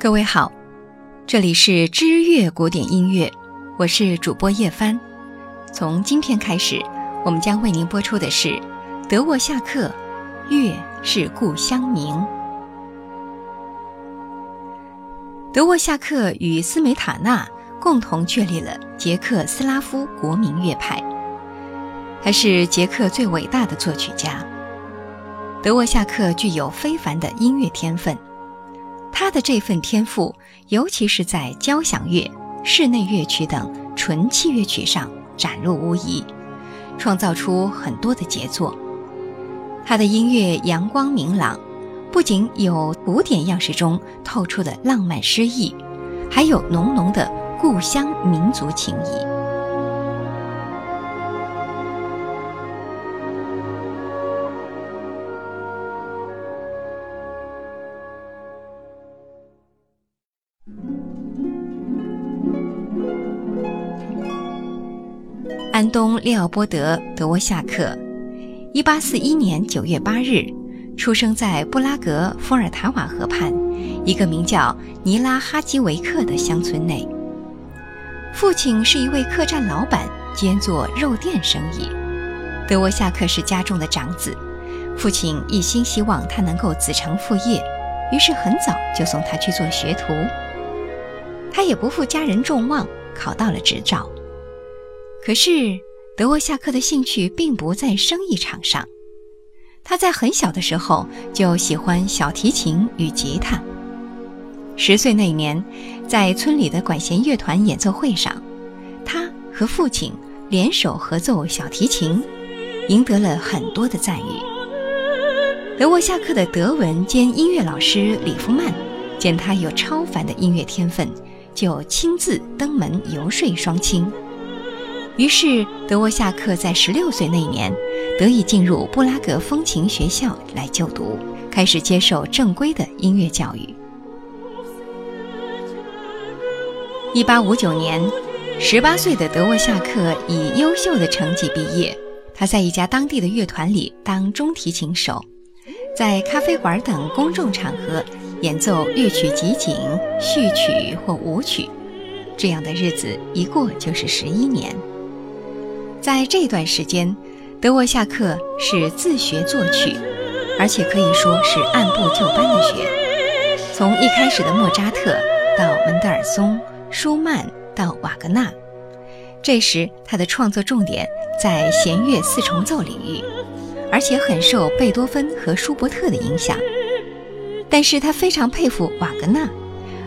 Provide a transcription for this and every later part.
各位好，这里是知乐古典音乐，我是主播叶帆。从今天开始，我们将为您播出的是德沃夏克《月是故乡明》。德沃夏克与斯梅塔纳共同确立了捷克斯拉夫国民乐派，他是捷克最伟大的作曲家。德沃夏克具有非凡的音乐天分。他的这份天赋，尤其是在交响乐、室内乐曲等纯器乐曲上展露无遗，创造出很多的杰作。他的音乐阳光明朗，不仅有古典样式中透出的浪漫诗意，还有浓浓的故乡民族情谊。东·列奥波德·德沃夏克，一八四一年九月八日出生在布拉格伏尔塔瓦河畔一个名叫尼拉哈基维克的乡村内。父亲是一位客栈老板，兼做肉店生意。德沃夏克是家中的长子，父亲一心希望他能够子承父业，于是很早就送他去做学徒。他也不负家人众望，考到了执照。可是，德沃夏克的兴趣并不在生意场上。他在很小的时候就喜欢小提琴与吉他。十岁那年，在村里的管弦乐团演奏会上，他和父亲联手合奏小提琴，赢得了很多的赞誉。德沃夏克的德文兼音乐老师里夫曼见他有超凡的音乐天分，就亲自登门游说双亲。于是，德沃夏克在十六岁那年得以进入布拉格风琴学校来就读，开始接受正规的音乐教育。一八五九年，十八岁的德沃夏克以优秀的成绩毕业。他在一家当地的乐团里当中提琴手，在咖啡馆等公众场合演奏乐曲集锦、序曲或舞曲。这样的日子一过就是十一年。在这段时间，德沃夏克是自学作曲，而且可以说是按部就班的学。从一开始的莫扎特，到门德尔松、舒曼，到瓦格纳。这时他的创作重点在弦乐四重奏领域，而且很受贝多芬和舒伯特的影响。但是他非常佩服瓦格纳，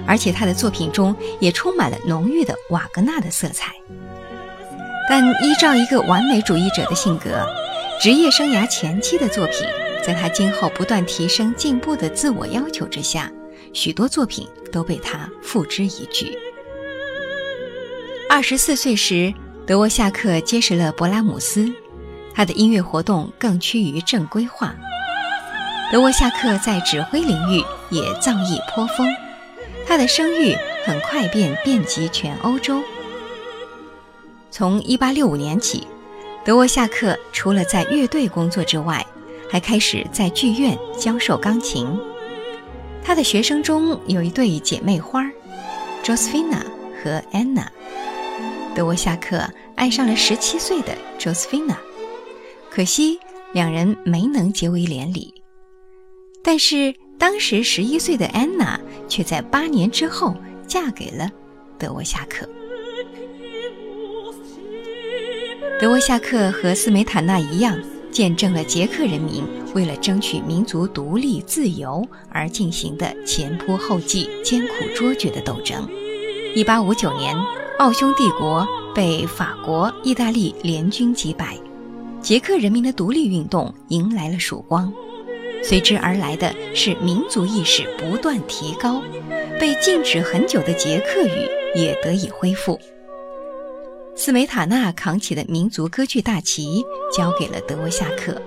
而且他的作品中也充满了浓郁的瓦格纳的色彩。但依照一个完美主义者的性格，职业生涯前期的作品，在他今后不断提升进步的自我要求之下，许多作品都被他付之一炬。二十四岁时，德沃夏克结识了勃拉姆斯，他的音乐活动更趋于正规化。德沃夏克在指挥领域也造诣颇丰，他的声誉很快便遍及全欧洲。从1865年起，德沃夏克除了在乐队工作之外，还开始在剧院教授钢琴。他的学生中有一对姐妹花，Josefina 和 Anna。德沃夏克爱上了17岁的 Josefina，可惜两人没能结为连理。但是当时11岁的 Anna 却在八年之后嫁给了德沃夏克。德沃夏克和斯梅塔纳一样，见证了捷克人民为了争取民族独立自由而进行的前仆后继、艰苦卓绝的斗争。一八五九年，奥匈帝国被法国、意大利联军击败，捷克人民的独立运动迎来了曙光，随之而来的是民族意识不断提高，被禁止很久的捷克语也得以恢复。斯梅塔纳扛起的民族歌剧大旗交给了德沃夏克，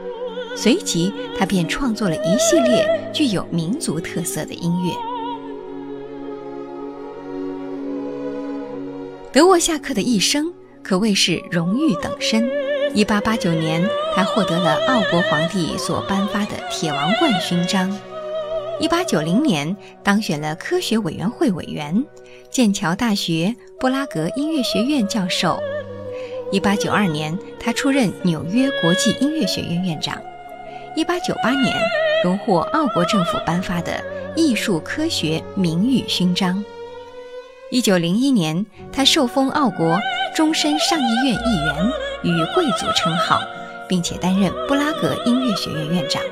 随即他便创作了一系列具有民族特色的音乐。德沃夏克的一生可谓是荣誉等身。1889年，他获得了奥国皇帝所颁发的铁王冠勋章。一八九零年当选了科学委员会委员，剑桥大学布拉格音乐学院教授。一八九二年，他出任纽约国际音乐学院院长。一八九八年，荣获奥国政府颁发的艺术科学名誉勋章。一九零一年，他受封奥国终身上议院议员与贵族称号，并且担任布拉格音乐学院院长。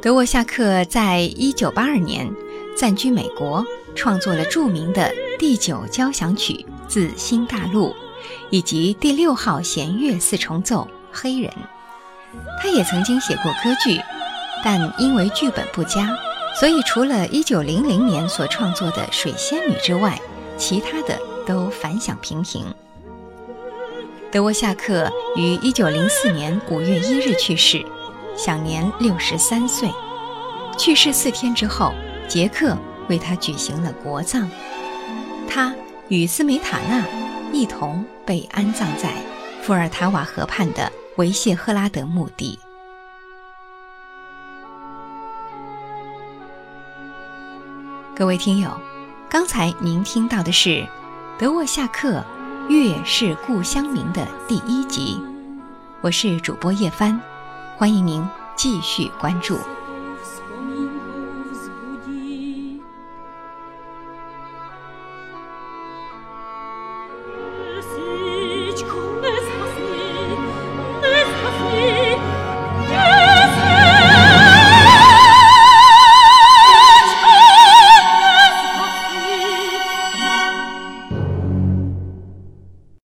德沃夏克在一九八二年暂居美国，创作了著名的第九交响曲《自新大陆》，以及第六号弦乐四重奏《黑人》。他也曾经写过歌剧，但因为剧本不佳。所以，除了1900年所创作的《水仙女》之外，其他的都反响平平。德沃夏克于1904年5月1日去世，享年63岁。去世四天之后，捷克为他举行了国葬，他与斯梅塔纳一同被安葬在伏尔塔瓦河畔的维谢赫拉德墓地。各位听友，刚才您听到的是德沃夏克《月是故乡明》的第一集，我是主播叶帆，欢迎您继续关注。